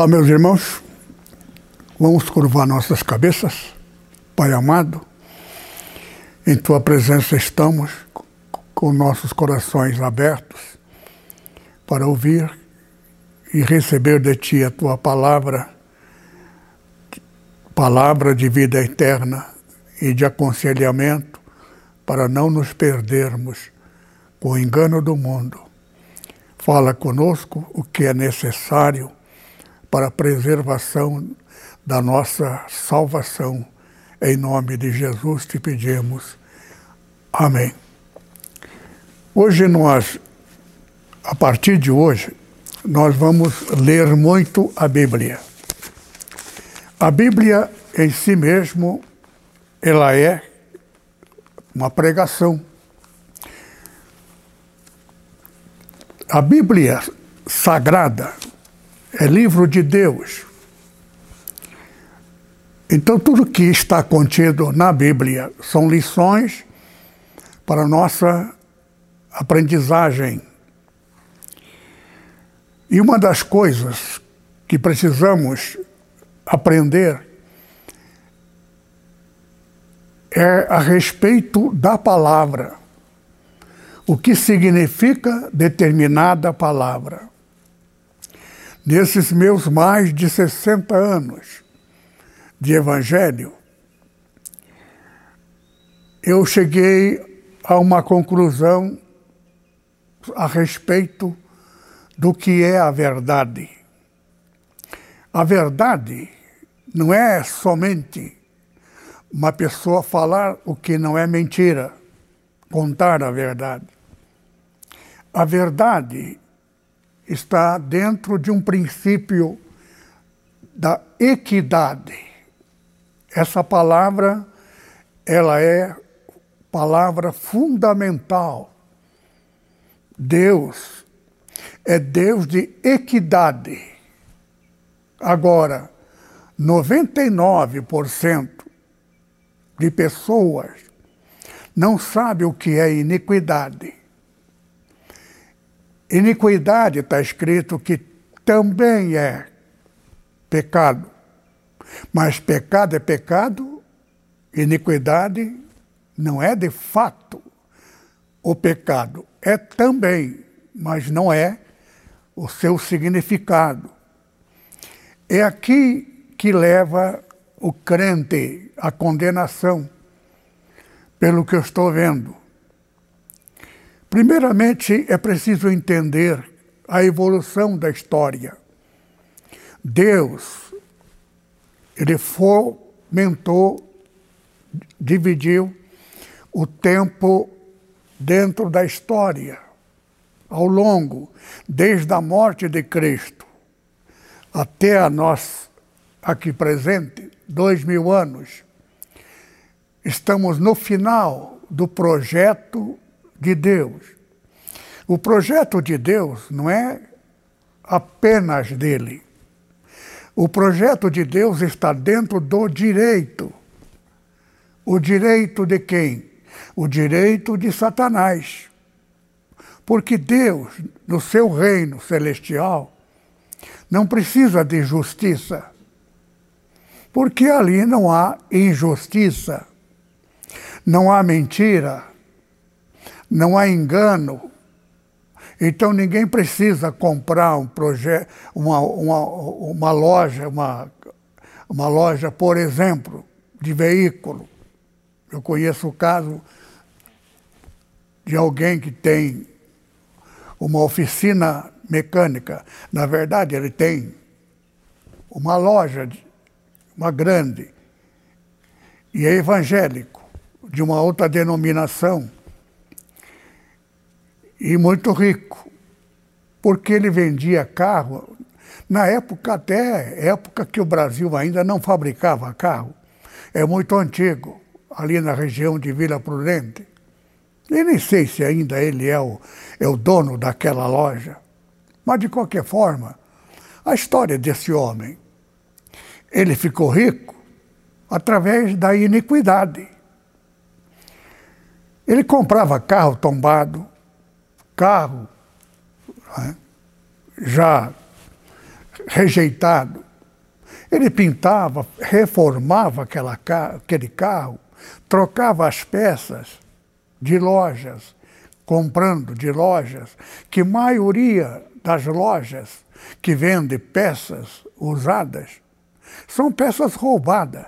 Olá, meus irmãos. Vamos curvar nossas cabeças. Pai amado, em tua presença estamos com nossos corações abertos para ouvir e receber de ti a tua palavra, palavra de vida eterna e de aconselhamento, para não nos perdermos com o engano do mundo. Fala conosco o que é necessário para a preservação da nossa salvação. Em nome de Jesus te pedimos. Amém. Hoje nós, a partir de hoje, nós vamos ler muito a Bíblia. A Bíblia em si mesmo, ela é uma pregação. A Bíblia sagrada, é livro de Deus. Então, tudo que está contido na Bíblia são lições para nossa aprendizagem. E uma das coisas que precisamos aprender é a respeito da palavra. O que significa determinada palavra nesses meus mais de 60 anos de evangelho, eu cheguei a uma conclusão a respeito do que é a verdade. A verdade não é somente uma pessoa falar o que não é mentira, contar a verdade. A verdade está dentro de um princípio da equidade. Essa palavra, ela é palavra fundamental. Deus é Deus de equidade. Agora, 99% de pessoas não sabe o que é iniquidade. Iniquidade está escrito que também é pecado. Mas pecado é pecado, iniquidade não é de fato o pecado. É também, mas não é o seu significado. É aqui que leva o crente à condenação, pelo que eu estou vendo. Primeiramente, é preciso entender a evolução da história. Deus, ele fomentou, dividiu o tempo dentro da história, ao longo, desde a morte de Cristo até a nós aqui presente, dois mil anos. Estamos no final do projeto de Deus. O projeto de Deus não é apenas dele. O projeto de Deus está dentro do direito. O direito de quem? O direito de Satanás. Porque Deus, no seu reino celestial, não precisa de justiça. Porque ali não há injustiça, não há mentira, não há engano. Então ninguém precisa comprar um projeto, uma, uma, uma loja, uma, uma loja, por exemplo, de veículo. Eu conheço o caso de alguém que tem uma oficina mecânica. Na verdade, ele tem uma loja, uma grande, e é evangélico, de uma outra denominação e muito rico, porque ele vendia carro Na época, até época que o Brasil ainda não fabricava carro, é muito antigo, ali na região de Vila Prudente. E nem sei se ainda ele é o, é o dono daquela loja. Mas, de qualquer forma, a história desse homem, ele ficou rico através da iniquidade. Ele comprava carro tombado, carro né, já rejeitado. Ele pintava, reformava aquela, aquele carro, trocava as peças de lojas, comprando de lojas, que maioria das lojas que vendem peças usadas são peças roubadas.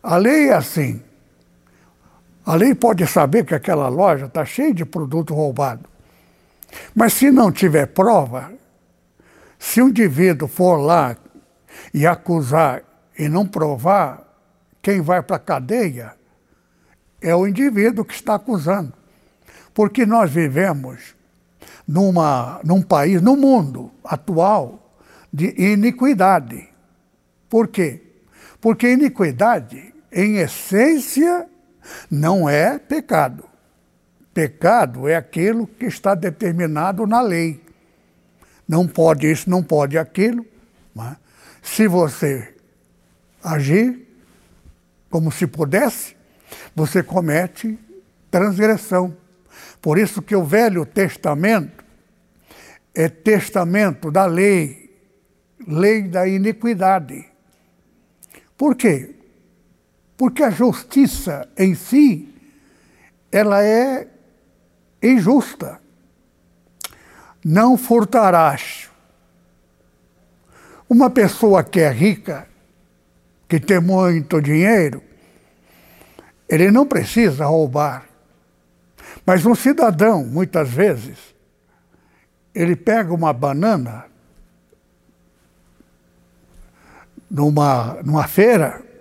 A lei é assim. A lei pode saber que aquela loja está cheia de produto roubado. Mas se não tiver prova, se um indivíduo for lá e acusar e não provar, quem vai para a cadeia é o indivíduo que está acusando. Porque nós vivemos numa, num país, no mundo atual, de iniquidade. Por quê? Porque iniquidade em essência, não é pecado. Pecado é aquilo que está determinado na lei. Não pode isso, não pode aquilo. Mas se você agir como se pudesse, você comete transgressão. Por isso que o Velho Testamento é testamento da lei, lei da iniquidade. Por quê? Porque a justiça em si, ela é injusta. Não furtarás. Uma pessoa que é rica, que tem muito dinheiro, ele não precisa roubar. Mas um cidadão, muitas vezes, ele pega uma banana numa, numa feira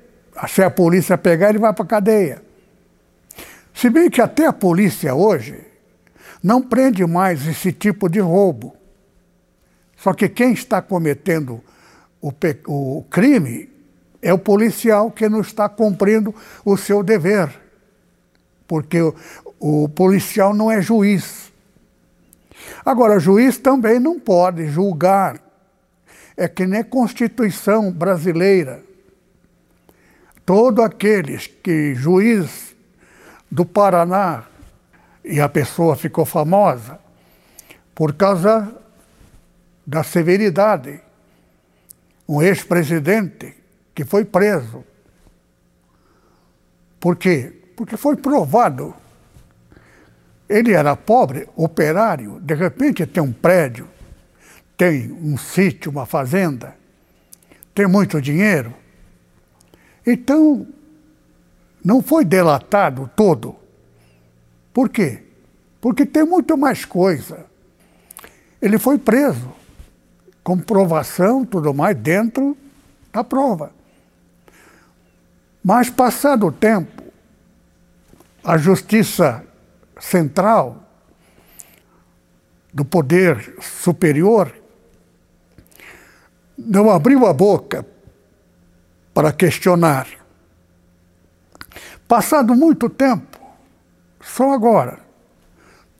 se a polícia pegar, ele vai para a cadeia. Se bem que até a polícia hoje não prende mais esse tipo de roubo. Só que quem está cometendo o, o crime é o policial que não está cumprindo o seu dever. Porque o, o policial não é juiz. Agora, juiz também não pode julgar. É que nem a Constituição brasileira Todos aqueles que juiz do Paraná, e a pessoa ficou famosa, por causa da severidade. Um ex-presidente que foi preso. Por quê? Porque foi provado. Ele era pobre, operário, de repente tem um prédio, tem um sítio, uma fazenda, tem muito dinheiro. Então, não foi delatado todo. Por quê? Porque tem muito mais coisa. Ele foi preso, comprovação, tudo mais, dentro da prova. Mas, passado o tempo, a Justiça Central do Poder Superior não abriu a boca para questionar. Passado muito tempo, só agora,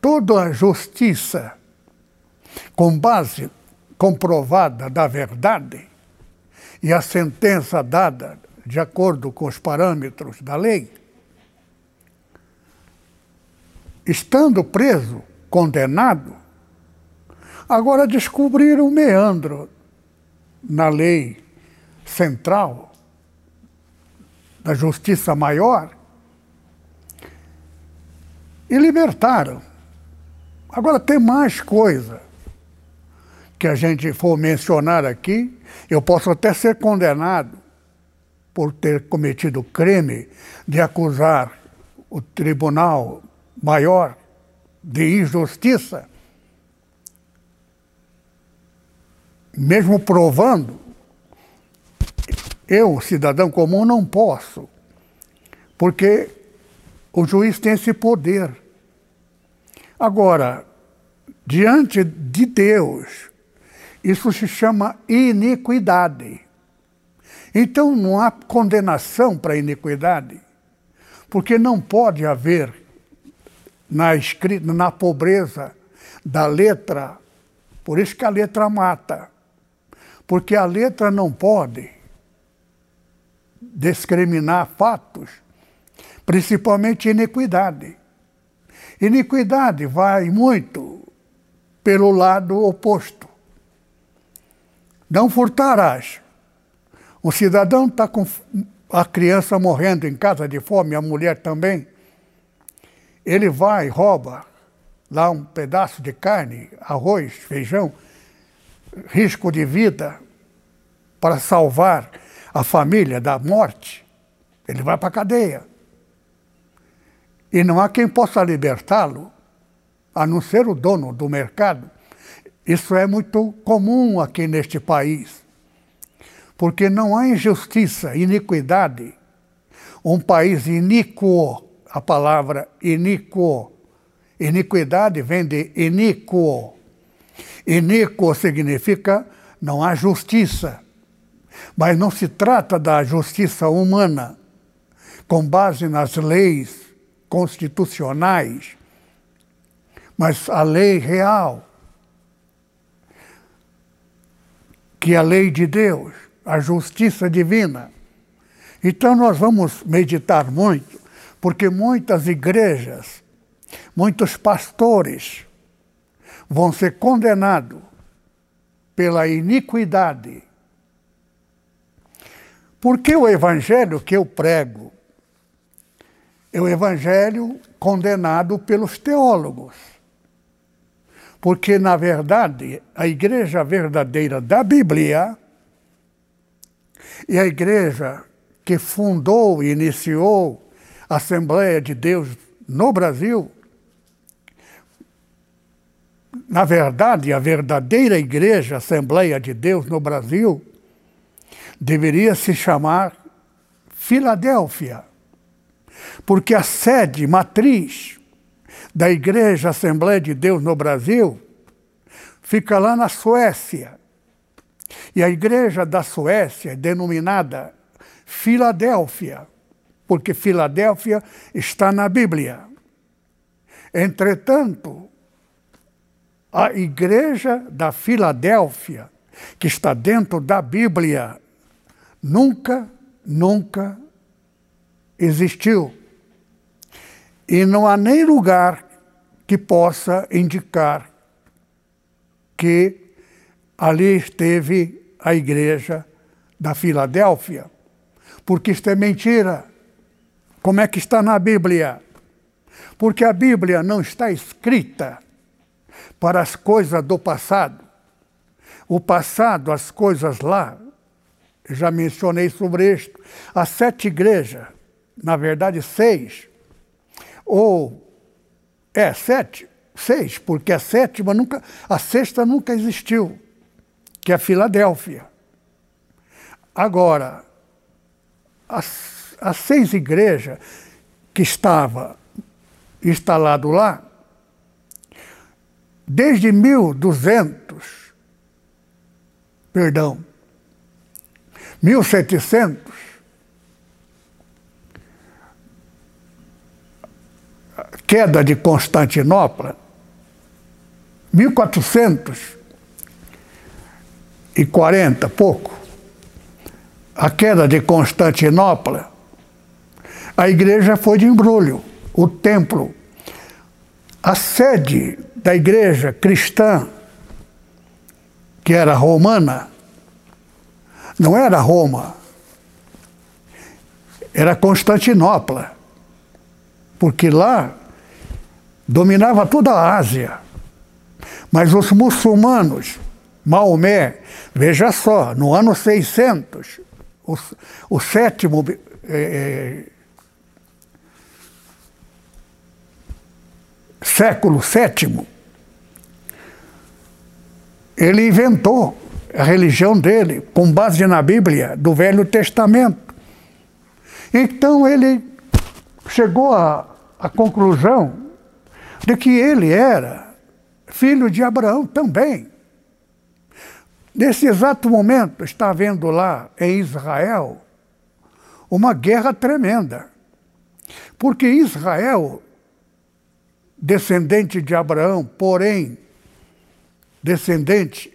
toda a justiça, com base comprovada da verdade e a sentença dada de acordo com os parâmetros da lei, estando preso, condenado, agora descobriram um meandro na lei central da justiça maior e libertaram. Agora tem mais coisa que a gente for mencionar aqui, eu posso até ser condenado por ter cometido crime de acusar o tribunal maior de injustiça, mesmo provando eu, cidadão comum, não posso, porque o juiz tem esse poder. Agora, diante de Deus. Isso se chama iniquidade. Então não há condenação para iniquidade, porque não pode haver na escrita, na pobreza da letra, por isso que a letra mata. Porque a letra não pode discriminar fatos, principalmente iniquidade. Iniquidade vai muito pelo lado oposto. Não furtarás. O cidadão está com a criança morrendo em casa de fome, a mulher também. Ele vai, rouba lá um pedaço de carne, arroz, feijão, risco de vida para salvar a família da morte. Ele vai para a cadeia. E não há quem possa libertá-lo, a não ser o dono do mercado. Isso é muito comum aqui neste país porque não há injustiça, iniquidade. Um país iníquo, a palavra iníquo. Iniquidade vem de iníquo. Iníquo significa não há justiça. Mas não se trata da justiça humana, com base nas leis constitucionais, mas a lei real, que é a lei de Deus a justiça divina. Então nós vamos meditar muito, porque muitas igrejas, muitos pastores vão ser condenados pela iniquidade. Porque o evangelho que eu prego é o evangelho condenado pelos teólogos. Porque, na verdade, a igreja verdadeira da Bíblia e a igreja que fundou e iniciou a Assembleia de Deus no Brasil, na verdade, a verdadeira igreja Assembleia de Deus no Brasil deveria se chamar Filadélfia, porque a sede matriz da Igreja Assembleia de Deus no Brasil fica lá na Suécia. E a igreja da Suécia é denominada Filadélfia, porque Filadélfia está na Bíblia. Entretanto, a igreja da Filadélfia, que está dentro da Bíblia, nunca, nunca existiu. E não há nem lugar que possa indicar que ali esteve a igreja da Filadélfia, porque isto é mentira. Como é que está na Bíblia? Porque a Bíblia não está escrita para as coisas do passado. O passado, as coisas lá, já mencionei sobre isto. As sete igrejas, na verdade seis, ou é sete, seis, porque a sétima nunca, a sexta nunca existiu que é Filadélfia. Agora, as, as seis igrejas que estavam instalado lá, desde 1200, perdão, 1700, queda de Constantinopla, 1400, e 40, pouco, a queda de Constantinopla, a igreja foi de embrulho, o templo. A sede da igreja cristã, que era romana, não era Roma, era Constantinopla, porque lá dominava toda a Ásia. Mas os muçulmanos Maomé, veja só, no ano 600, o, o sétimo é, século sétimo, ele inventou a religião dele com base na Bíblia do Velho Testamento. Então ele chegou à, à conclusão de que ele era filho de Abraão também. Nesse exato momento, está havendo lá em Israel uma guerra tremenda. Porque Israel, descendente de Abraão, porém descendente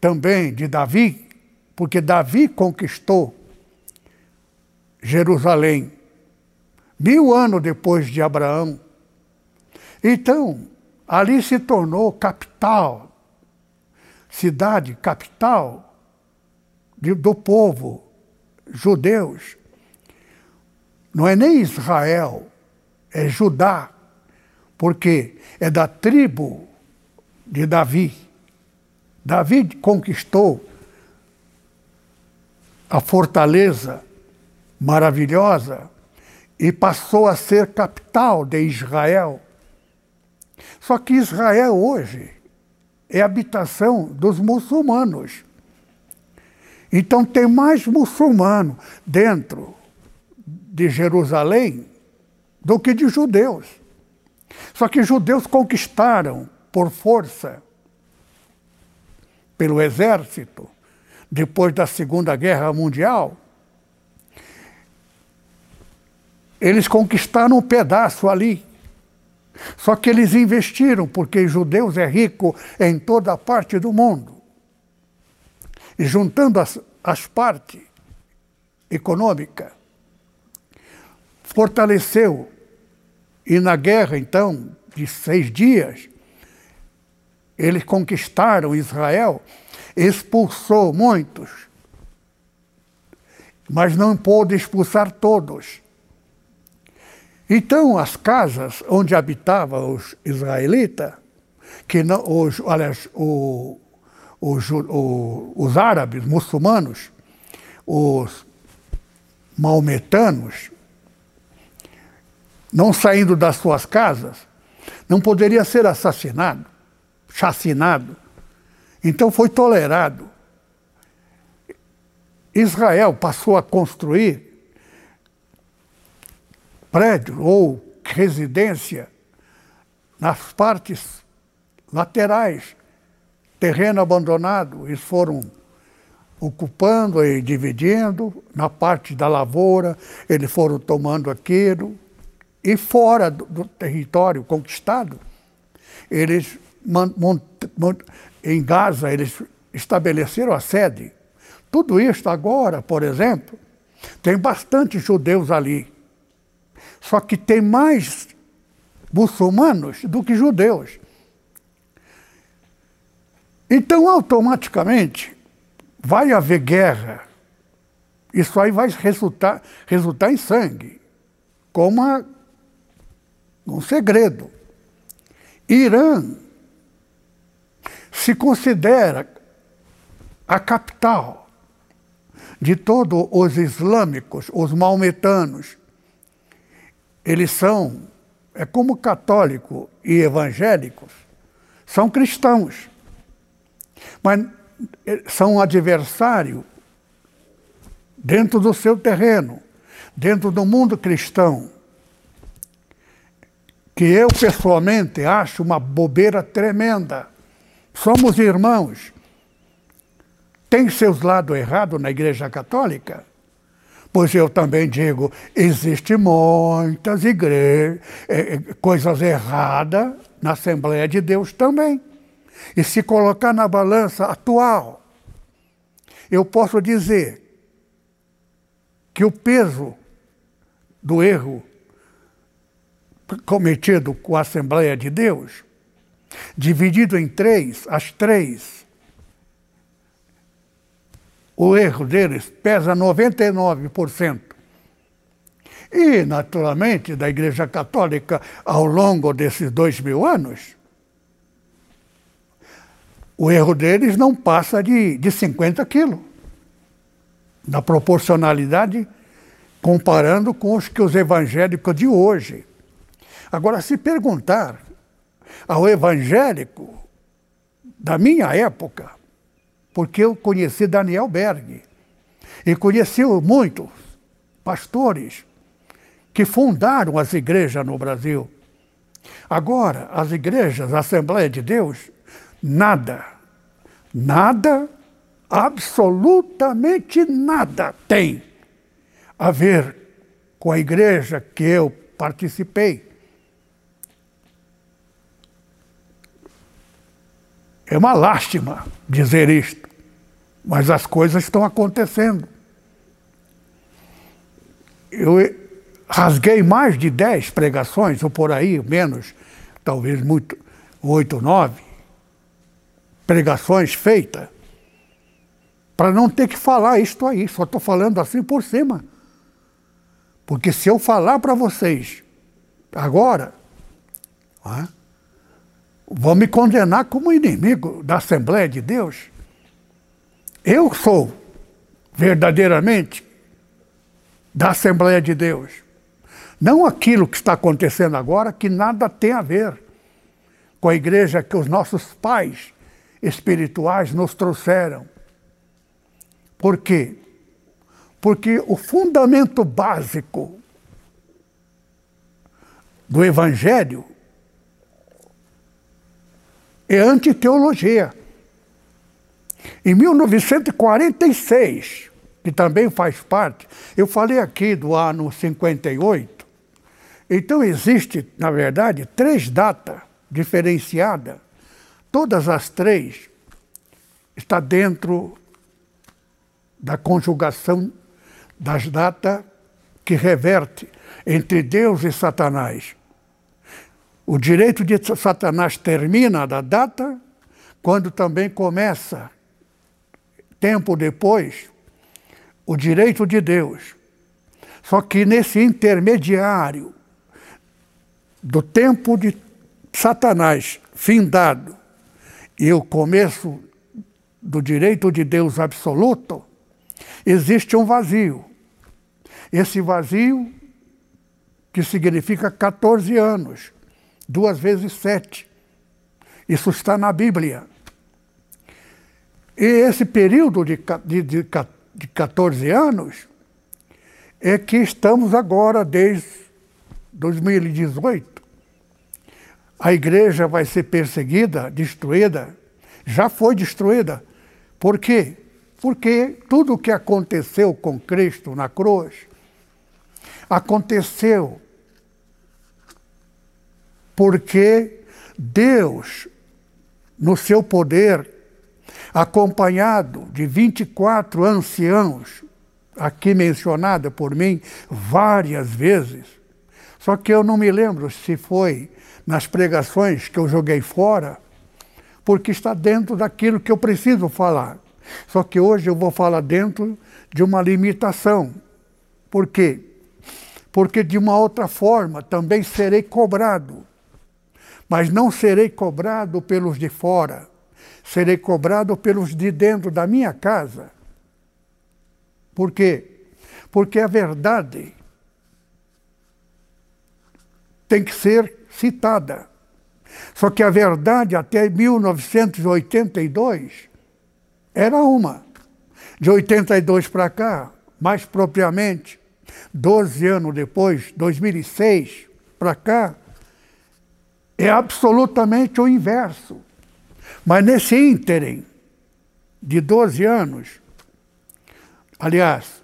também de Davi, porque Davi conquistou Jerusalém mil anos depois de Abraão. Então, ali se tornou capital, cidade capital de, do povo judeus. Não é nem Israel, é Judá, porque é da tribo de Davi. Davi conquistou a fortaleza maravilhosa e passou a ser capital de Israel. Só que Israel hoje é habitação dos muçulmanos. Então tem mais muçulmano dentro de Jerusalém do que de judeus. Só que judeus conquistaram por força, pelo exército, depois da Segunda Guerra Mundial, eles conquistaram um pedaço ali. Só que eles investiram, porque judeus é rico em toda parte do mundo. E juntando as, as partes econômicas, fortaleceu. E na guerra, então, de seis dias, eles conquistaram Israel, expulsou muitos, mas não pôde expulsar todos. Então, as casas onde habitavam os israelitas, que não, os, aliás, o, os, o, os árabes, muçulmanos, os maometanos, não saindo das suas casas, não poderia ser assassinado, chacinado. Então foi tolerado. Israel passou a construir prédio ou residência nas partes laterais, terreno abandonado, eles foram ocupando e dividindo, na parte da lavoura, eles foram tomando aquilo, e fora do, do território conquistado, eles em Gaza eles estabeleceram a sede. Tudo isso agora, por exemplo, tem bastante judeus ali. Só que tem mais muçulmanos do que judeus. Então, automaticamente, vai haver guerra. Isso aí vai resultar, resultar em sangue, como uma, um segredo. Irã se considera a capital de todos os islâmicos, os maometanos, eles são, é como católico e evangélicos, são cristãos, mas eh, são adversário dentro do seu terreno, dentro do mundo cristão, que eu pessoalmente acho uma bobeira tremenda. Somos irmãos. Tem seus lados errados na Igreja Católica? Pois eu também digo, existe muitas igrejas, é, é, coisas erradas na Assembleia de Deus também. E se colocar na balança atual, eu posso dizer que o peso do erro cometido com a Assembleia de Deus, dividido em três, as três o erro deles pesa 99%. E, naturalmente, da Igreja Católica, ao longo desses dois mil anos, o erro deles não passa de, de 50 quilos, na proporcionalidade, comparando com os que os evangélicos de hoje. Agora, se perguntar ao evangélico da minha época, porque eu conheci Daniel Berg e conheci muitos pastores que fundaram as igrejas no Brasil. Agora, as igrejas, a Assembleia de Deus, nada, nada, absolutamente nada tem a ver com a igreja que eu participei. É uma lástima dizer isto, mas as coisas estão acontecendo. Eu rasguei mais de dez pregações, ou por aí, menos, talvez muito, oito, nove pregações feitas, para não ter que falar isto aí, só estou falando assim por cima. Porque se eu falar para vocês agora, é, vão me condenar como inimigo da Assembleia de Deus. Eu sou verdadeiramente da Assembleia de Deus. Não aquilo que está acontecendo agora, que nada tem a ver com a igreja que os nossos pais espirituais nos trouxeram. Por quê? Porque o fundamento básico do Evangelho é antiteologia. Em 1946, que também faz parte, eu falei aqui do ano 58, então existe, na verdade, três datas diferenciadas. Todas as três está dentro da conjugação das datas que reverte entre Deus e Satanás. O direito de Satanás termina da data quando também começa, tempo depois, o direito de Deus. Só que nesse intermediário do tempo de Satanás findado e o começo do direito de Deus absoluto, existe um vazio. Esse vazio, que significa 14 anos, duas vezes sete. Isso está na Bíblia. E esse período de, de, de, de 14 anos é que estamos agora, desde 2018. A igreja vai ser perseguida, destruída, já foi destruída. Por quê? Porque tudo o que aconteceu com Cristo na cruz aconteceu porque Deus, no seu poder, acompanhado de 24 anciãos, aqui mencionada por mim várias vezes, só que eu não me lembro se foi nas pregações que eu joguei fora, porque está dentro daquilo que eu preciso falar. Só que hoje eu vou falar dentro de uma limitação. Por quê? Porque de uma outra forma também serei cobrado mas não serei cobrado pelos de fora, serei cobrado pelos de dentro da minha casa. Por quê? Porque a verdade tem que ser citada. Só que a verdade até 1982 era uma. De 82 para cá, mais propriamente, 12 anos depois, 2006 para cá, é absolutamente o inverso. Mas nesse ínterim de 12 anos, aliás,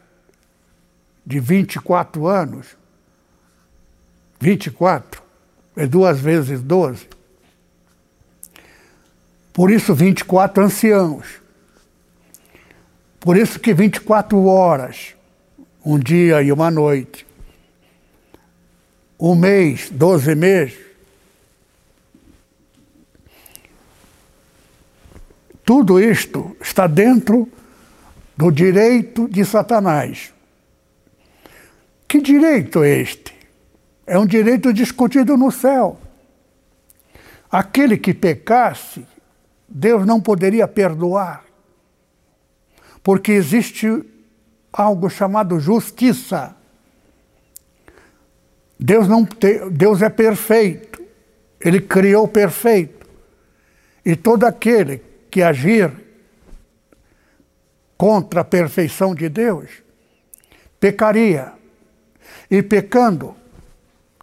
de 24 anos, 24 é duas vezes 12. Por isso 24 anciãos. Por isso que 24 horas, um dia e uma noite. Um mês, 12 meses, Tudo isto está dentro do direito de Satanás. Que direito é este? É um direito discutido no céu. Aquele que pecasse, Deus não poderia perdoar, porque existe algo chamado justiça. Deus, não te, Deus é perfeito, Ele criou perfeito. E todo aquele que agir contra a perfeição de Deus, pecaria. E pecando,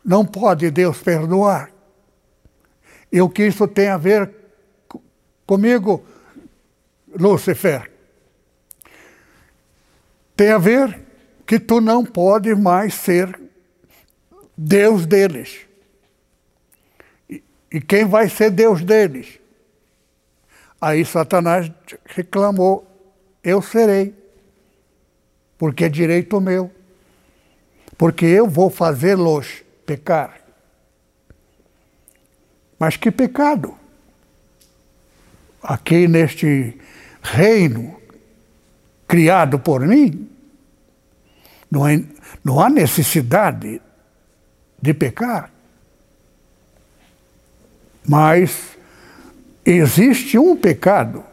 não pode Deus perdoar. E o que isso tem a ver comigo, Lúcifer? Tem a ver que tu não pode mais ser Deus deles. E, quem vai ser Deus deles? Aí Satanás reclamou: Eu serei, porque é direito meu, porque eu vou fazê-los pecar. Mas que pecado? Aqui neste reino criado por mim, não, é, não há necessidade de pecar. Mas existe um pecado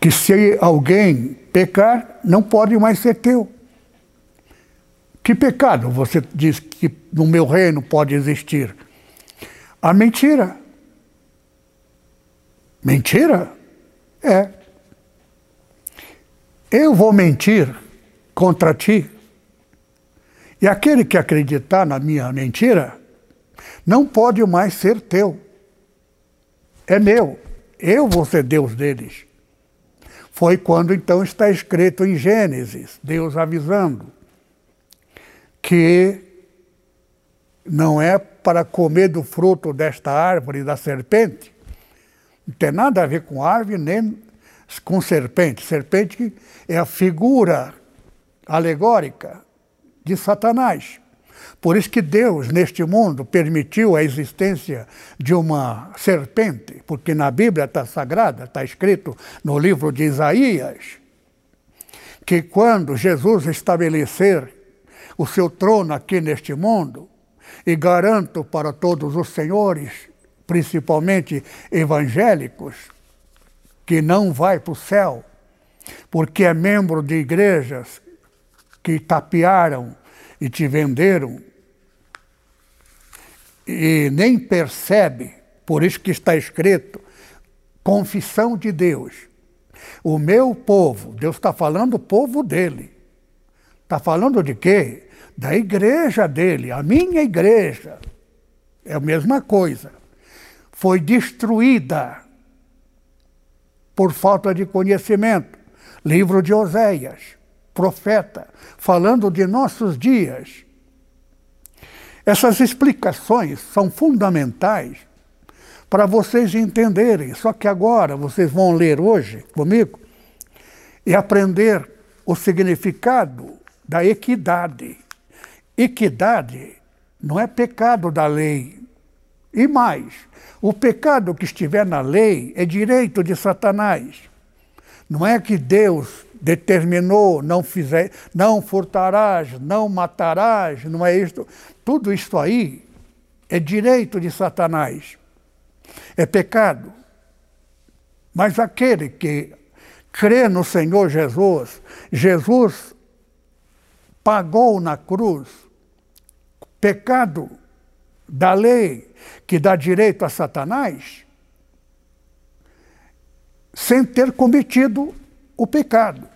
que se alguém pecar, não pode mais ser teu. Que pecado você diz que no meu reino pode existir? A mentira. Mentira? É. Eu vou mentir contra ti. E aquele que acreditar na minha mentira não pode mais ser teu. É meu. Eu vou ser Deus deles. Foi quando então está escrito em Gênesis, Deus avisando que não é para comer do fruto desta árvore da serpente. Não tem nada a ver com árvore nem com serpente. Serpente é a figura alegórica de Satanás. Por isso que Deus, neste mundo, permitiu a existência de uma serpente, porque na Bíblia está sagrada, está escrito no livro de Isaías, que quando Jesus estabelecer o seu trono aqui neste mundo, e garanto para todos os senhores, principalmente evangélicos, que não vai para o céu, porque é membro de igrejas que tapearam e te venderam, e nem percebe, por isso que está escrito, confissão de Deus. O meu povo, Deus está falando o povo dele. Está falando de quê? da igreja dele, a minha igreja, é a mesma coisa, foi destruída por falta de conhecimento. Livro de Oséias, profeta, falando de nossos dias. Essas explicações são fundamentais para vocês entenderem. Só que agora vocês vão ler hoje comigo e aprender o significado da equidade. Equidade não é pecado da lei. E mais, o pecado que estiver na lei é direito de Satanás. Não é que Deus determinou, não fizer, não furtarás, não matarás, não é isto. Tudo isso aí é direito de Satanás. É pecado. Mas aquele que crê no Senhor Jesus, Jesus pagou na cruz pecado da lei que dá direito a Satanás, sem ter cometido o pecado.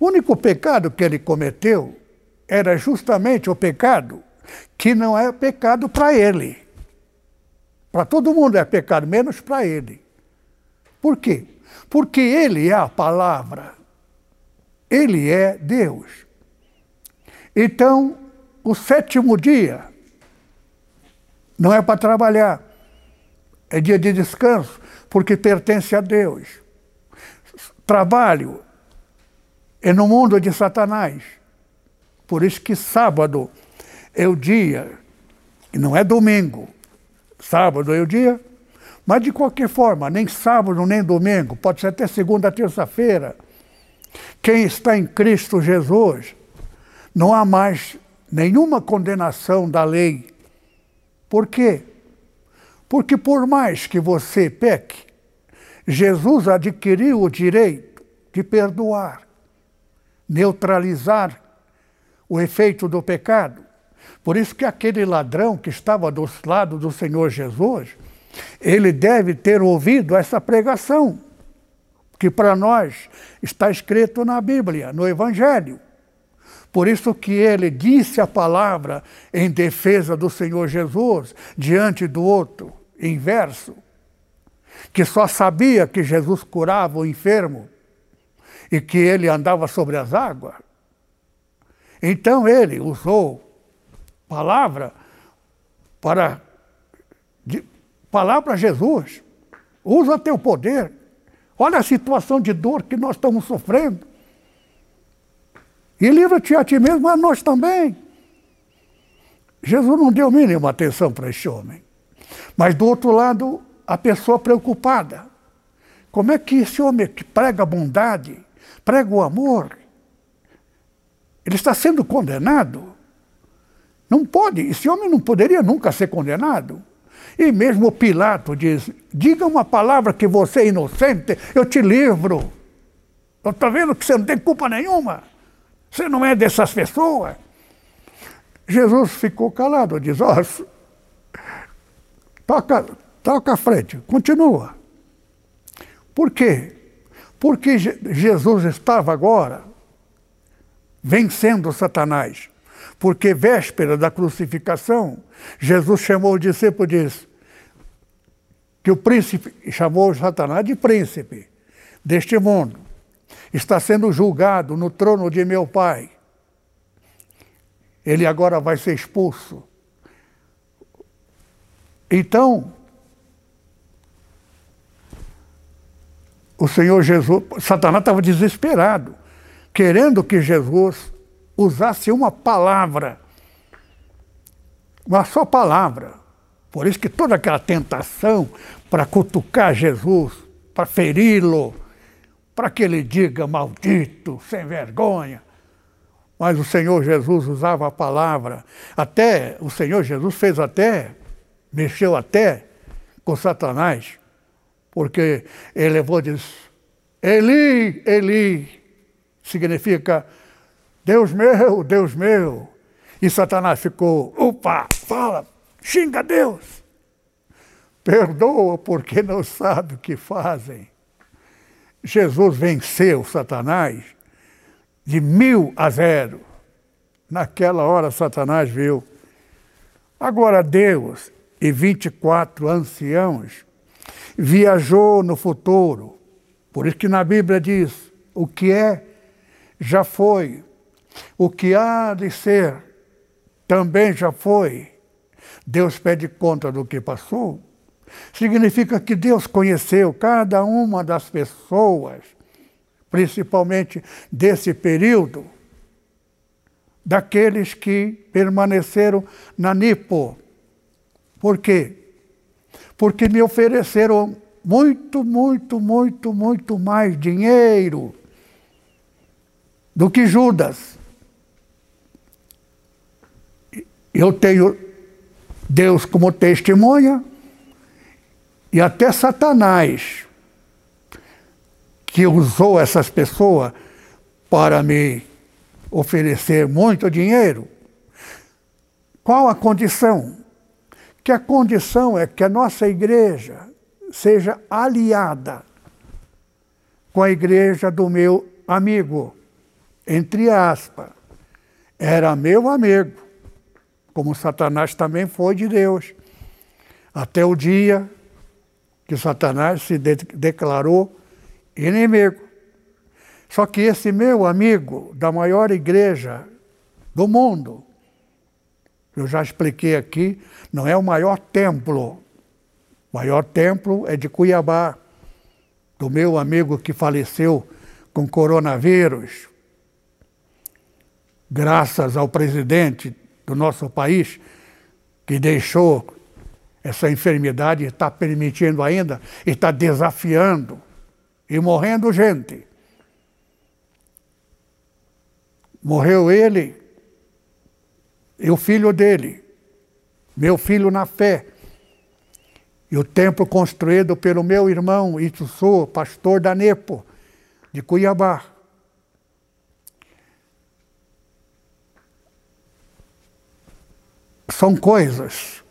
O único pecado que ele cometeu era justamente o pecado que não é pecado para ele. Para todo mundo é pecado, menos para ele. Por quê? Porque ele é a palavra. Ele é Deus. Então, o sétimo dia não é para trabalhar, é dia de descanso, porque pertence a Deus. Trabalho é no mundo de Satanás. Por isso que sábado é o dia, e não é domingo. Sábado é o dia, mas de qualquer forma, nem sábado nem domingo, pode ser até segunda, terça-feira. Quem está em Cristo Jesus, não há mais nenhuma condenação da lei. Por quê? Porque por mais que você peque, Jesus adquiriu o direito de perdoar, neutralizar o efeito do pecado. Por isso que aquele ladrão que estava do lado do Senhor Jesus, ele deve ter ouvido essa pregação, que para nós está escrito na Bíblia, no Evangelho. Por isso que ele disse a palavra em defesa do Senhor Jesus diante do outro, inverso, que só sabia que Jesus curava o enfermo e que ele andava sobre as águas. Então ele usou palavra para de, palavra Jesus. Usa teu poder. Olha a situação de dor que nós estamos sofrendo. E livra-te a ti mesmo, a nós também. Jesus não deu mínima atenção para este homem. Mas do outro lado, a pessoa preocupada. Como é que esse homem que prega a bondade, prega o amor, ele está sendo condenado? Não pode, esse homem não poderia nunca ser condenado. E mesmo Pilato diz: diga uma palavra que você é inocente, eu te livro. Estou vendo que você não tem culpa nenhuma. Você não é dessas pessoas. Jesus ficou calado, diz: ó, toca, toca a frente, continua. Por quê? Porque Jesus estava agora vencendo Satanás. Porque véspera da crucificação, Jesus chamou o discípulo e disse que o príncipe, chamou Satanás de príncipe deste mundo está sendo julgado no trono de meu pai. Ele agora vai ser expulso. Então, o Senhor Jesus, Satanás estava desesperado, querendo que Jesus usasse uma palavra, uma só palavra. Por isso que toda aquela tentação para cutucar Jesus, para feri-lo, para que ele diga maldito, sem vergonha. Mas o Senhor Jesus usava a palavra. Até o Senhor Jesus fez até, mexeu até com Satanás, porque ele levou disse: Eli, Eli, significa Deus meu, Deus meu. E Satanás ficou, opa, fala, xinga Deus. Perdoa porque não sabe o que fazem. Jesus venceu Satanás de mil a zero. Naquela hora, Satanás viu. Agora, Deus e 24 anciãos viajou no futuro. Por isso que na Bíblia diz: o que é, já foi. O que há de ser, também já foi. Deus pede conta do que passou Significa que Deus conheceu cada uma das pessoas, principalmente desse período, daqueles que permaneceram na Nipo. Por quê? Porque me ofereceram muito, muito, muito, muito mais dinheiro do que Judas. Eu tenho Deus como testemunha, e até Satanás, que usou essas pessoas para me oferecer muito dinheiro, qual a condição? Que a condição é que a nossa igreja seja aliada com a igreja do meu amigo, entre aspas. Era meu amigo, como Satanás também foi de Deus. Até o dia que Satanás se de declarou inimigo. Só que esse meu amigo da maior igreja do mundo, eu já expliquei aqui, não é o maior templo. O maior templo é de Cuiabá, do meu amigo que faleceu com coronavírus. Graças ao presidente do nosso país, que deixou essa enfermidade está permitindo ainda, está desafiando e morrendo gente. Morreu ele e o filho dele, meu filho na fé. E o templo construído pelo meu irmão Itussu, pastor da Nepo, de Cuiabá. São coisas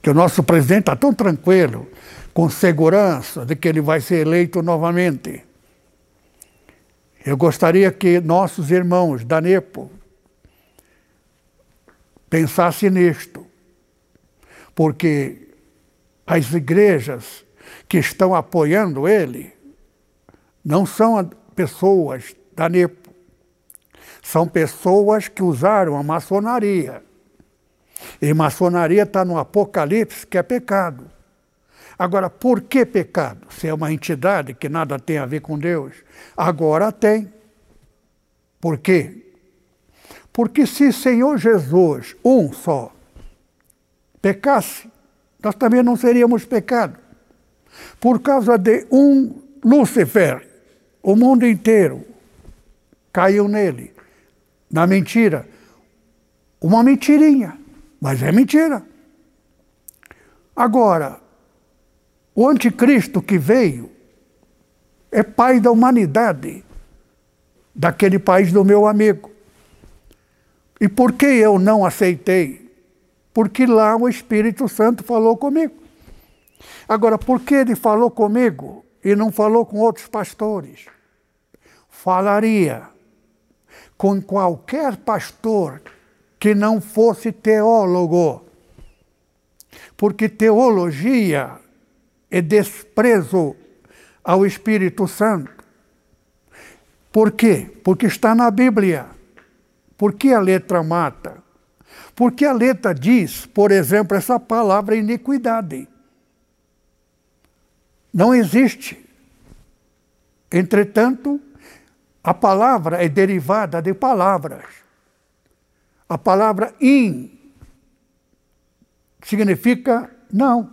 que o nosso presidente está tão tranquilo, com segurança de que ele vai ser eleito novamente. Eu gostaria que nossos irmãos da NEPO pensassem nisto, porque as igrejas que estão apoiando ele não são pessoas da NEPO, são pessoas que usaram a maçonaria. E maçonaria está no Apocalipse, que é pecado. Agora, por que pecado? Se é uma entidade que nada tem a ver com Deus. Agora tem. Por quê? Porque se Senhor Jesus, um só, pecasse, nós também não seríamos pecado. Por causa de um Lúcifer, o mundo inteiro caiu nele, na mentira. Uma mentirinha, mas é mentira. Agora, o anticristo que veio é pai da humanidade, daquele país do meu amigo. E por que eu não aceitei? Porque lá o Espírito Santo falou comigo. Agora, por que ele falou comigo e não falou com outros pastores? Falaria com qualquer pastor que não fosse teólogo. Porque teologia é desprezo ao Espírito Santo. Por quê? Porque está na Bíblia. Por que a letra mata? Porque a letra diz, por exemplo, essa palavra iniquidade. Não existe. Entretanto, a palavra é derivada de palavras. A palavra in significa não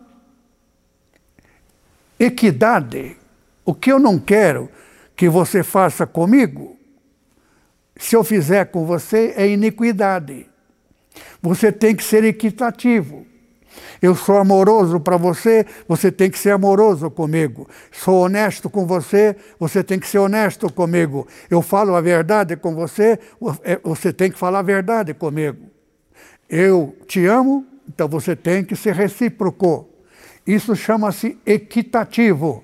equidade. O que eu não quero que você faça comigo, se eu fizer com você, é iniquidade. Você tem que ser equitativo. Eu sou amoroso para você, você tem que ser amoroso comigo. Sou honesto com você, você tem que ser honesto comigo. Eu falo a verdade com você, é, você tem que falar a verdade comigo. Eu te amo, então você tem que ser recíproco. Isso chama-se equitativo.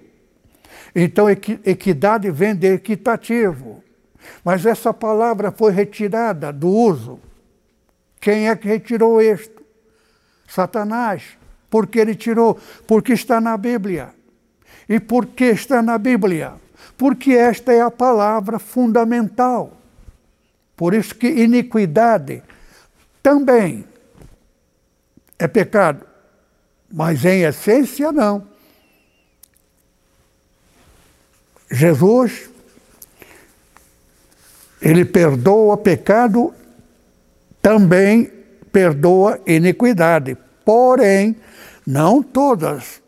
Então, equidade vem de equitativo. Mas essa palavra foi retirada do uso. Quem é que retirou isto? Satanás. Por que ele tirou? Porque está na Bíblia. E por que está na Bíblia? Porque esta é a palavra fundamental. Por isso que iniquidade também é pecado mas em essência não. Jesus, ele perdoa pecado, também perdoa iniquidade, porém, não todas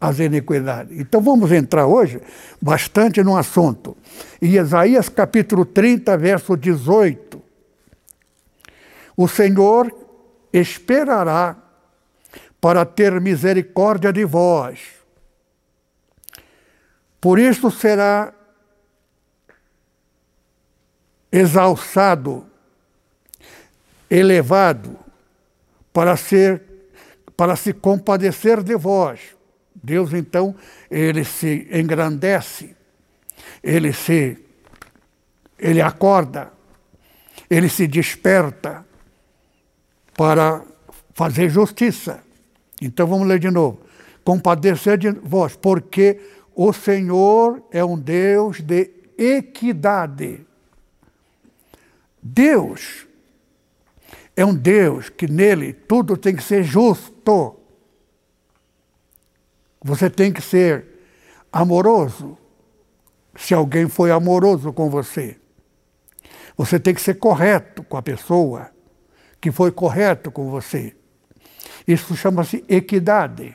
as iniquidades. Então vamos entrar hoje bastante no assunto. Em Isaías capítulo 30, verso 18, o Senhor esperará para ter misericórdia de vós. Por isso será exalçado, elevado, para ser para se compadecer de vós. Deus então ele se engrandece, ele se ele acorda, ele se desperta para fazer justiça. Então vamos ler de novo. Compadecer de vós, porque o Senhor é um Deus de equidade. Deus é um Deus que nele tudo tem que ser justo. Você tem que ser amoroso. Se alguém foi amoroso com você, você tem que ser correto com a pessoa que foi correto com você. Isso chama-se equidade,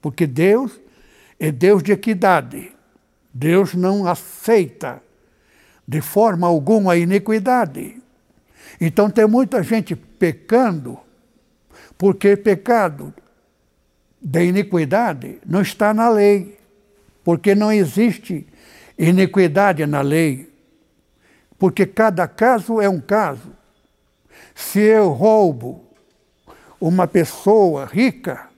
porque Deus é Deus de equidade. Deus não aceita de forma alguma a iniquidade. Então tem muita gente pecando, porque pecado da iniquidade não está na lei, porque não existe iniquidade na lei, porque cada caso é um caso. Se eu roubo uma pessoa rica,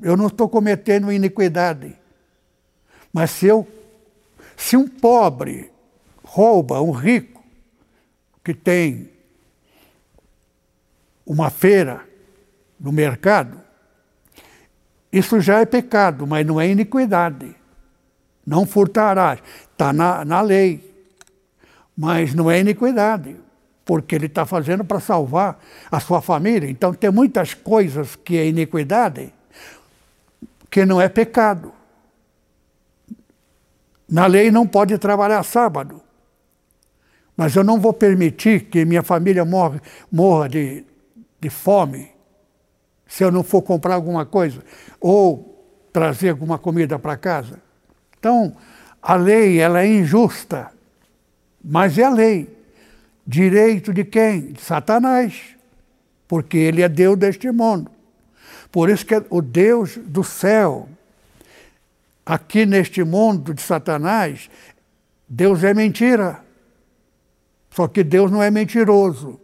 eu não estou cometendo iniquidade. Mas se eu, se um pobre rouba um rico que tem uma feira no mercado, isso já é pecado, mas não é iniquidade. Não furtarás. Está na, na lei. Mas não é iniquidade, porque ele está fazendo para salvar a sua família. Então tem muitas coisas que é iniquidade que não é pecado. Na lei não pode trabalhar sábado. Mas eu não vou permitir que minha família morra, morra de, de fome se eu não for comprar alguma coisa ou trazer alguma comida para casa. Então, a lei ela é injusta, mas é a lei. Direito de quem? De Satanás, porque ele é Deus deste mundo. Por isso que é o Deus do céu, aqui neste mundo de Satanás, Deus é mentira. Só que Deus não é mentiroso.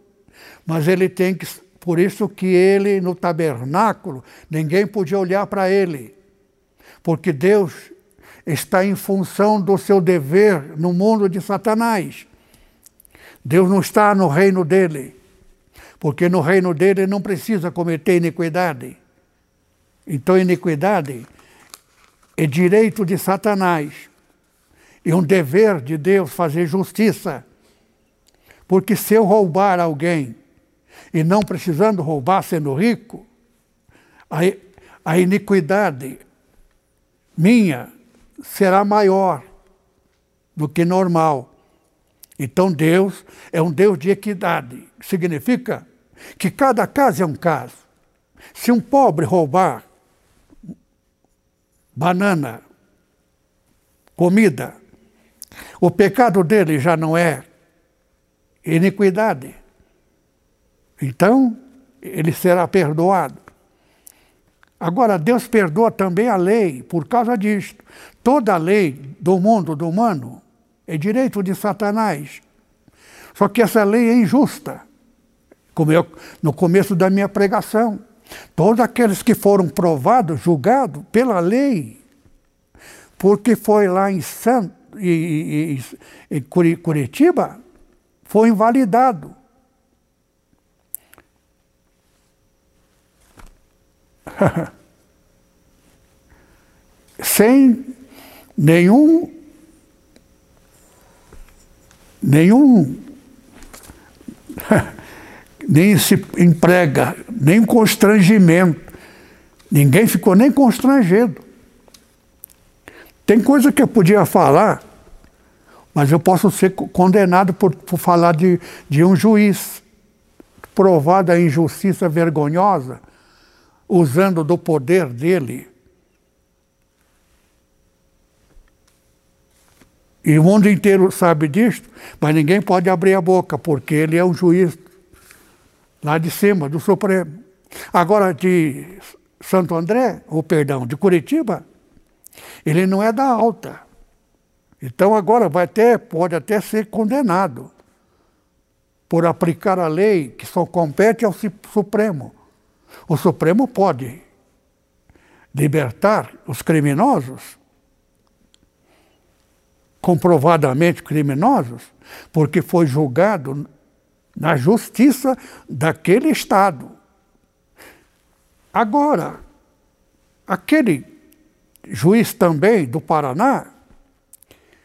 Mas ele tem que. Por isso que ele, no tabernáculo, ninguém podia olhar para ele. Porque Deus está em função do seu dever no mundo de Satanás. Deus não está no reino dele. Porque no reino dele não precisa cometer iniquidade. Então, iniquidade é direito de Satanás. E um dever de Deus fazer justiça. Porque se eu roubar alguém e não precisando roubar, sendo rico, a, a iniquidade minha será maior do que normal. Então Deus é um Deus de equidade. Significa que cada caso é um caso. Se um pobre roubar banana, comida, o pecado dele já não é iniquidade. Então, ele será perdoado. Agora, Deus perdoa também a lei por causa disto. Toda a lei do mundo, do humano, é direito de Satanás. Só que essa lei é injusta. Como eu, no começo da minha pregação. Todos aqueles que foram provados, julgados pela lei, porque foi lá em Santo, e, e, e Curitiba, foi invalidado. Sem nenhum nenhum nem se emprega, nem constrangimento. Ninguém ficou nem constrangido. Tem coisa que eu podia falar, mas eu posso ser condenado por, por falar de, de um juiz provado a injustiça vergonhosa, usando do poder dele. E o mundo inteiro sabe disto, mas ninguém pode abrir a boca, porque ele é um juiz lá de cima, do Supremo. Agora, de Santo André, ou perdão, de Curitiba, ele não é da alta. Então agora vai até, pode até ser condenado por aplicar a lei que só compete ao Supremo. O Supremo pode libertar os criminosos, comprovadamente criminosos, porque foi julgado na justiça daquele Estado. Agora, aquele juiz também do Paraná,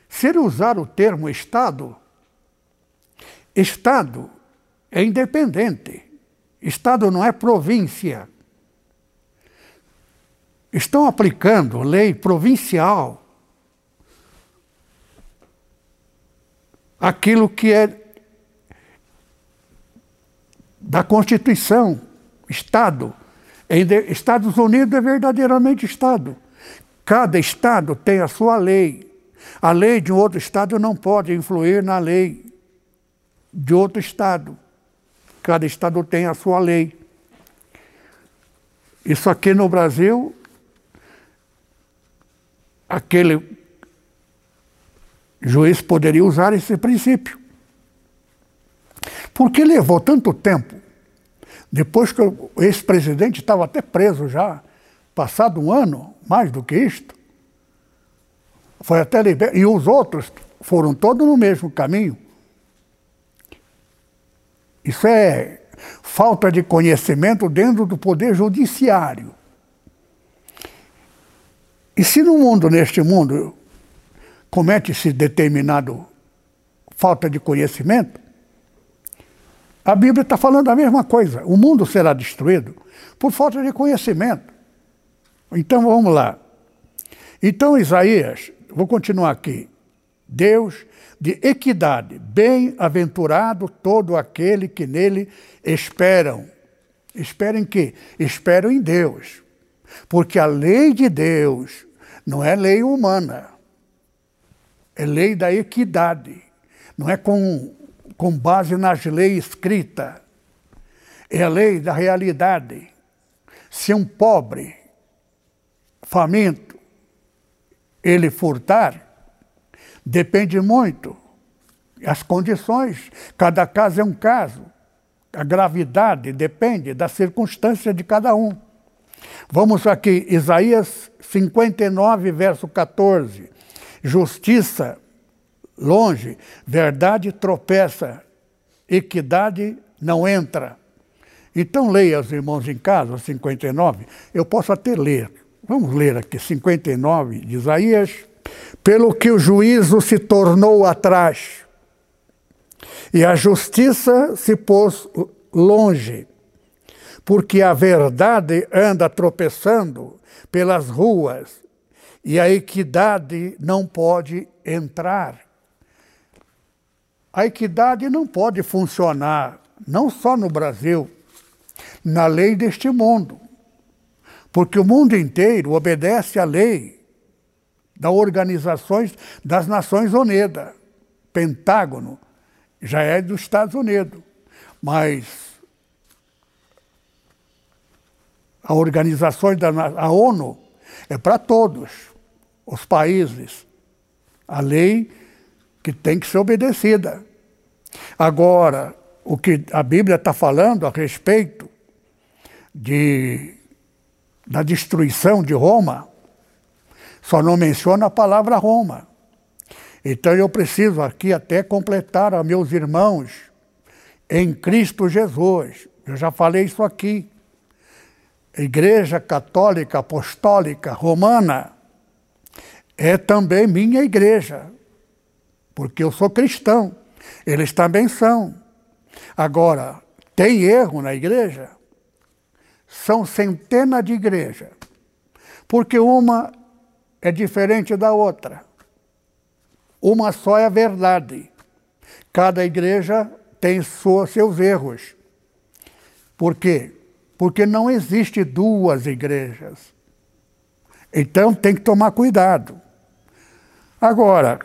se ele usar o termo Estado, Estado é independente. Estado não é província. Estão aplicando lei provincial aquilo que é da Constituição, Estado. Estados Unidos é verdadeiramente Estado. Cada Estado tem a sua lei. A lei de um outro Estado não pode influir na lei de outro Estado. Cada Estado tem a sua lei. Isso aqui no Brasil, aquele juiz poderia usar esse princípio. Por que levou tanto tempo? Depois que o ex-presidente estava até preso já, passado um ano, mais do que isto, foi até liberado. E os outros foram todos no mesmo caminho. Isso é falta de conhecimento dentro do poder judiciário. E se no mundo, neste mundo, comete-se determinado falta de conhecimento, a Bíblia está falando a mesma coisa. O mundo será destruído por falta de conhecimento. Então vamos lá. Então Isaías, vou continuar aqui. Deus de equidade, bem-aventurado todo aquele que nele esperam. Esperem que? Esperam em Deus. Porque a lei de Deus não é lei humana. É lei da equidade. Não é com, com base nas leis escritas. É a lei da realidade. Se um pobre, faminto, ele furtar, depende muito. As condições, cada caso é um caso. A gravidade depende da circunstância de cada um. Vamos aqui, Isaías 59, verso 14. Justiça longe, verdade tropeça, equidade não entra. Então leia, os irmãos, em casa, 59. Eu posso até ler. Vamos ler aqui, 59 de Isaías. Pelo que o juízo se tornou atrás e a justiça se pôs longe, porque a verdade anda tropeçando pelas ruas e a equidade não pode entrar. A equidade não pode funcionar, não só no Brasil, na lei deste mundo, porque o mundo inteiro obedece à lei das organizações das Nações Unidas, Pentágono, já é dos Estados Unidos, mas a organização da a ONU é para todos os países. A lei que tem que ser obedecida. Agora, o que a Bíblia está falando a respeito de, da destruição de Roma, só não menciona a palavra Roma. Então eu preciso aqui até completar a meus irmãos em Cristo Jesus. Eu já falei isso aqui. Igreja Católica Apostólica Romana é também minha igreja, porque eu sou cristão. Eles também são. Agora, tem erro na igreja? São centenas de igrejas, porque uma é diferente da outra. Uma só é a verdade. Cada igreja tem seus erros. Por quê? porque não existe duas igrejas. Então tem que tomar cuidado. Agora,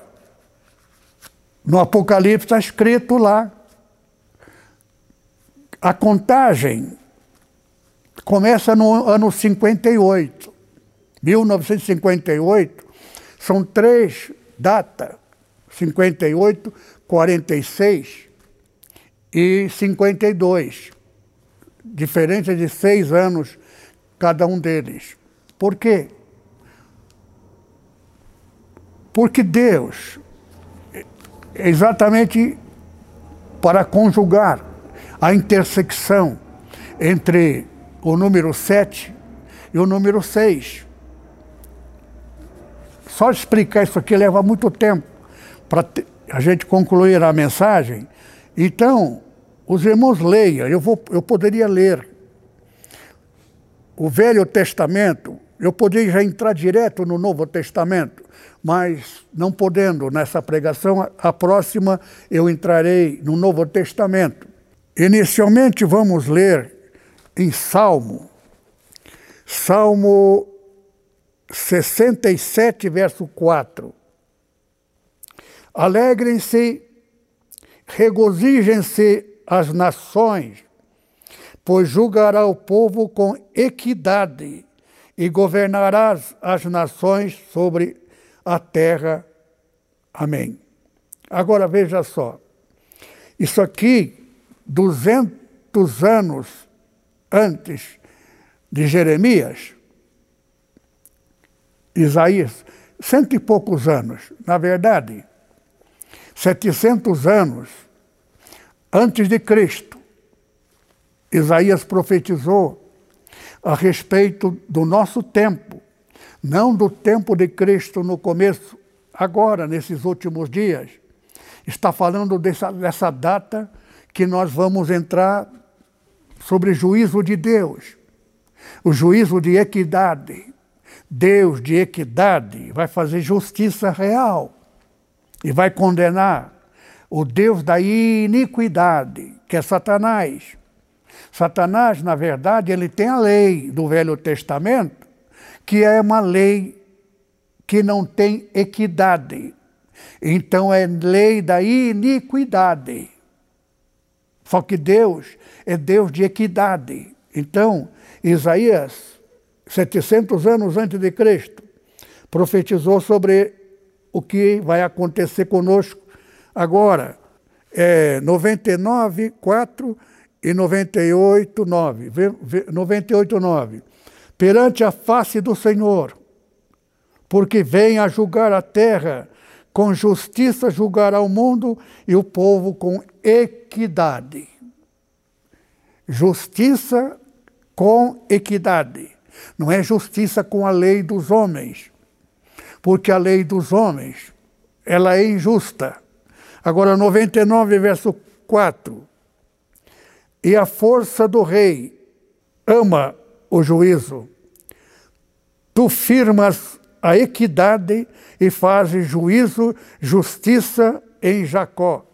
no Apocalipse está escrito lá, a contagem começa no ano 58. 1958 são três datas: 58, 46 e 52 diferença de seis anos cada um deles. Por quê? Porque Deus, exatamente para conjugar a intersecção entre o número 7 e o número 6. Só explicar isso aqui leva muito tempo para a gente concluir a mensagem. Então, os irmãos leiam, eu, vou, eu poderia ler o Velho Testamento, eu poderia já entrar direto no Novo Testamento, mas não podendo nessa pregação, a próxima eu entrarei no Novo Testamento. Inicialmente vamos ler em Salmo, Salmo 67, verso 4. Alegrem-se, regozijem-se as nações, pois julgará o povo com equidade e governarás as nações sobre a terra. Amém. Agora veja só, isso aqui, 200 anos antes de Jeremias, Isaías, cento e poucos anos, na verdade, 700 anos antes de Cristo, Isaías profetizou a respeito do nosso tempo, não do tempo de Cristo no começo, agora, nesses últimos dias. Está falando dessa, dessa data que nós vamos entrar sobre juízo de Deus, o juízo de equidade. Deus de equidade vai fazer justiça real e vai condenar o Deus da iniquidade, que é Satanás. Satanás, na verdade, ele tem a lei do Velho Testamento, que é uma lei que não tem equidade. Então é lei da iniquidade. Só que Deus é Deus de equidade. Então, Isaías, 700 anos antes de Cristo, profetizou sobre o que vai acontecer conosco agora. É 99, 4 e 98, 9. 98, 9. Perante a face do Senhor, porque vem a julgar a terra, com justiça julgará o mundo e o povo com equidade. Justiça com equidade. Não é justiça com a lei dos homens, porque a lei dos homens, ela é injusta. Agora, 99, verso 4 e a força do rei ama o juízo. Tu firmas a equidade e fazes juízo, justiça em Jacó.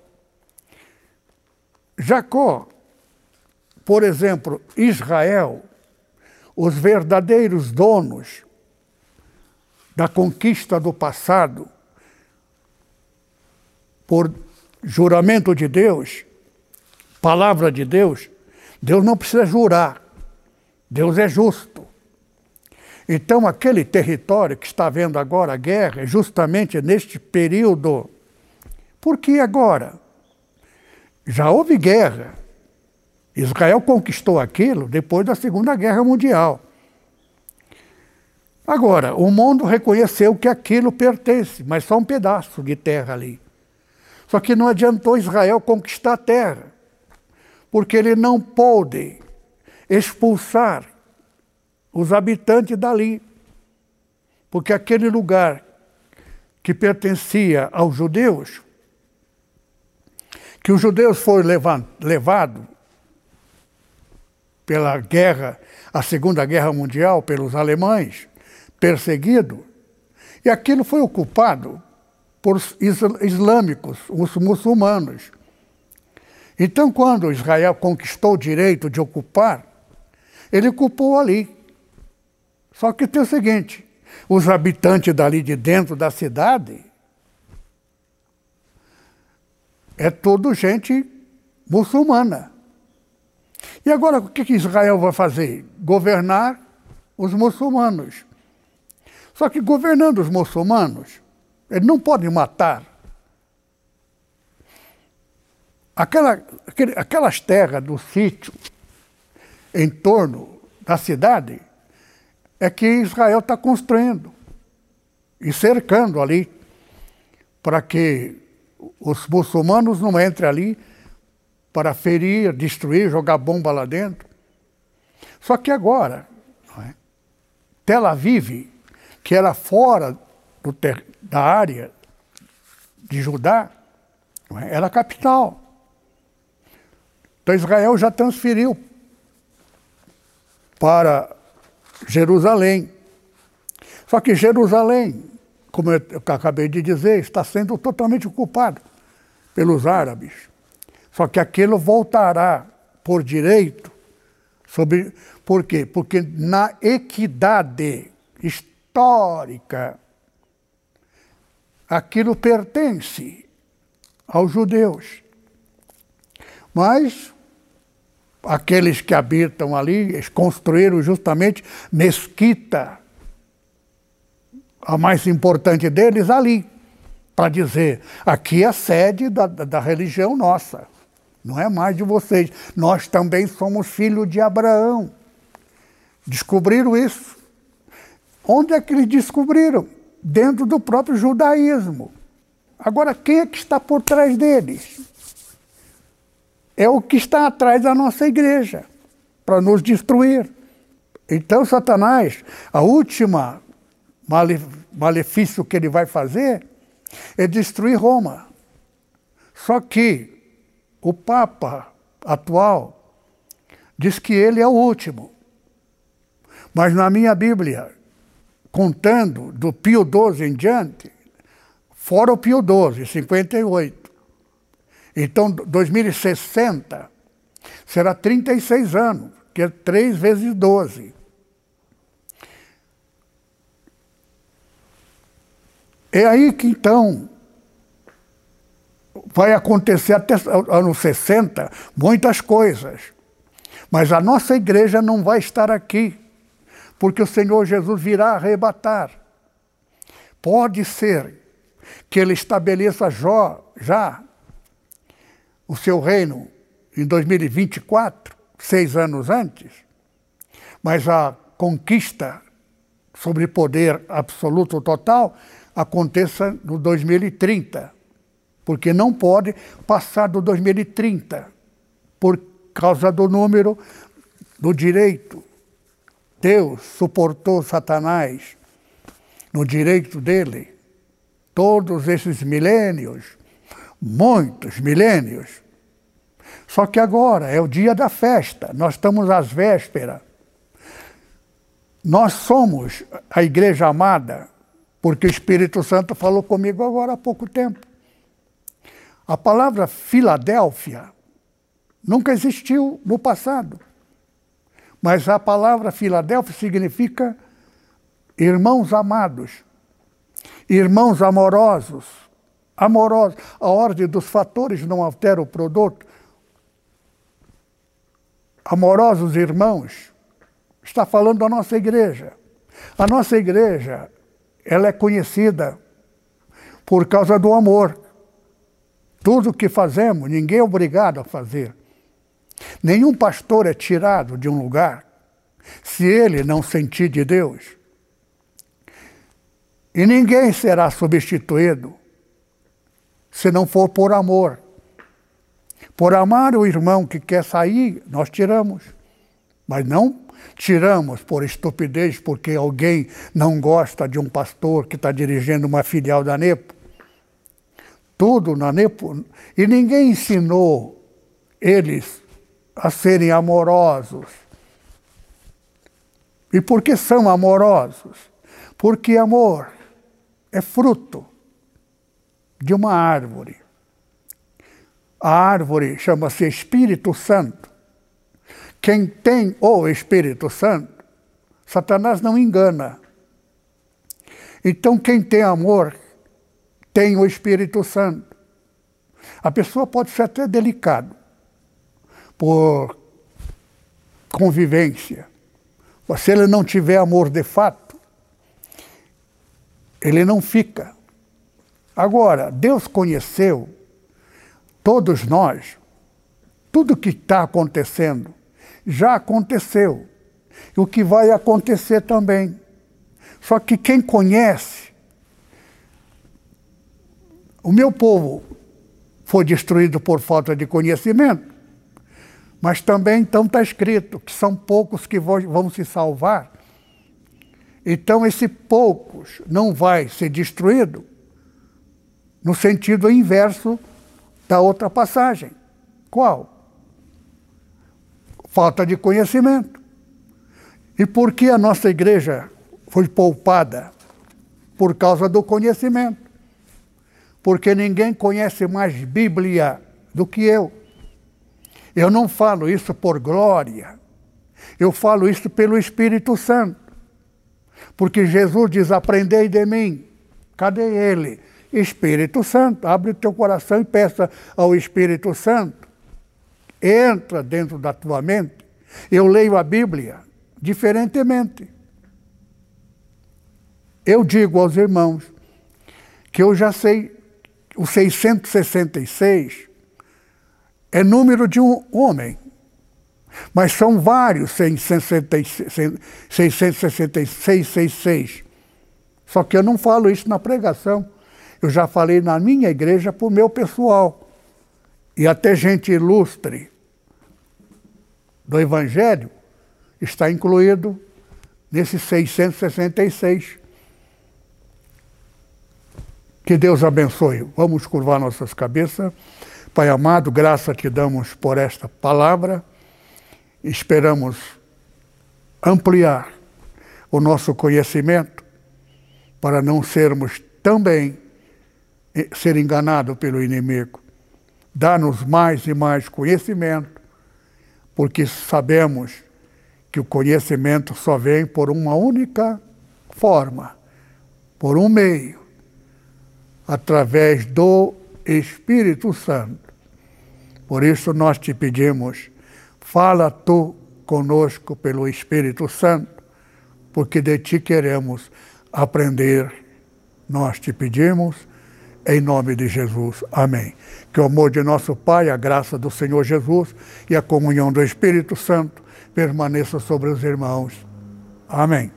Jacó, por exemplo, Israel, os verdadeiros donos da conquista do passado, por juramento de Deus, palavra de Deus, Deus não precisa jurar. Deus é justo. Então, aquele território que está vendo agora a guerra, é justamente neste período. Por que agora? Já houve guerra. Israel conquistou aquilo depois da Segunda Guerra Mundial. Agora, o mundo reconheceu que aquilo pertence, mas só um pedaço de terra ali. Só que não adiantou Israel conquistar a terra porque ele não pôde expulsar os habitantes dali, porque aquele lugar que pertencia aos judeus, que os judeus foram levados pela guerra, a Segunda Guerra Mundial, pelos alemães, perseguido, e aquilo foi ocupado por islâmicos, os muçulmanos. Então, quando Israel conquistou o direito de ocupar, ele ocupou ali. Só que tem o seguinte: os habitantes dali de dentro da cidade é tudo gente muçulmana. E agora o que Israel vai fazer? Governar os muçulmanos. Só que governando os muçulmanos, ele não pode matar Aquela, aquelas terras do sítio em torno da cidade é que Israel está construindo e cercando ali para que os muçulmanos não entrem ali para ferir, destruir, jogar bomba lá dentro. Só que agora, é? Tel Aviv, que era fora da área de Judá, é? era capital. Então Israel já transferiu para Jerusalém. Só que Jerusalém, como eu acabei de dizer, está sendo totalmente ocupado pelos árabes. Só que aquilo voltará por direito sobre por quê? Porque na equidade histórica aquilo pertence aos judeus. Mas aqueles que habitam ali, eles construíram justamente mesquita, a mais importante deles, ali, para dizer: aqui é a sede da, da religião nossa, não é mais de vocês. Nós também somos filhos de Abraão. Descobriram isso. Onde é que eles descobriram? Dentro do próprio judaísmo. Agora, quem é que está por trás deles? É o que está atrás da nossa igreja, para nos destruir. Então, Satanás, a última malefício que ele vai fazer é destruir Roma. Só que o Papa atual diz que ele é o último. Mas na minha Bíblia, contando do Pio XII em diante, fora o Pio XII, 58. Então, 2060 será 36 anos, que é 3 vezes 12. É aí que então vai acontecer até anos 60 muitas coisas. Mas a nossa igreja não vai estar aqui, porque o Senhor Jesus virá arrebatar. Pode ser que ele estabeleça já o seu reino em 2024, seis anos antes, mas a conquista sobre poder absoluto total aconteça no 2030, porque não pode passar do 2030 por causa do número do direito. Deus suportou Satanás no direito dele todos esses milênios, muitos milênios. Só que agora é o dia da festa, nós estamos às vésperas. Nós somos a igreja amada, porque o Espírito Santo falou comigo agora há pouco tempo. A palavra Filadélfia nunca existiu no passado. Mas a palavra Filadélfia significa irmãos amados. Irmãos amorosos, amorosos. A ordem dos fatores não altera o produto. Amorosos irmãos, está falando da nossa igreja. A nossa igreja, ela é conhecida por causa do amor. Tudo que fazemos, ninguém é obrigado a fazer. Nenhum pastor é tirado de um lugar se ele não sentir de Deus. E ninguém será substituído se não for por amor. Por amar o irmão que quer sair, nós tiramos. Mas não tiramos por estupidez porque alguém não gosta de um pastor que está dirigindo uma filial da NEPO. Tudo na NEPO. E ninguém ensinou eles a serem amorosos. E por que são amorosos? Porque amor é fruto de uma árvore. A árvore chama-se Espírito Santo. Quem tem o Espírito Santo, Satanás não engana. Então, quem tem amor, tem o Espírito Santo. A pessoa pode ser até delicado por convivência. Mas se ele não tiver amor de fato, ele não fica. Agora, Deus conheceu todos nós, tudo que está acontecendo já aconteceu. E o que vai acontecer também. Só que quem conhece, o meu povo foi destruído por falta de conhecimento, mas também então está escrito que são poucos que vão se salvar então, esse poucos não vai ser destruído no sentido inverso da outra passagem. Qual? Falta de conhecimento. E por que a nossa igreja foi poupada? Por causa do conhecimento. Porque ninguém conhece mais Bíblia do que eu. Eu não falo isso por glória. Eu falo isso pelo Espírito Santo. Porque Jesus diz: Aprendei de mim. Cadê ele? Espírito Santo. Abre teu coração e peça ao Espírito Santo. Entra dentro da tua mente. Eu leio a Bíblia diferentemente. Eu digo aos irmãos que eu já sei o 666 é número de um homem. Mas são vários 666, 666. Só que eu não falo isso na pregação. Eu já falei na minha igreja para o meu pessoal. E até gente ilustre do Evangelho está incluído nesses 666. Que Deus abençoe. Vamos curvar nossas cabeças. Pai amado, graça te damos por esta palavra. Esperamos ampliar o nosso conhecimento para não sermos também eh, ser enganados pelo inimigo. Dá-nos mais e mais conhecimento, porque sabemos que o conhecimento só vem por uma única forma, por um meio, através do Espírito Santo. Por isso nós te pedimos, fala tu conosco pelo Espírito Santo, porque de ti queremos aprender. Nós te pedimos em nome de Jesus. Amém. Que o amor de nosso Pai, a graça do Senhor Jesus e a comunhão do Espírito Santo permaneça sobre os irmãos. Amém.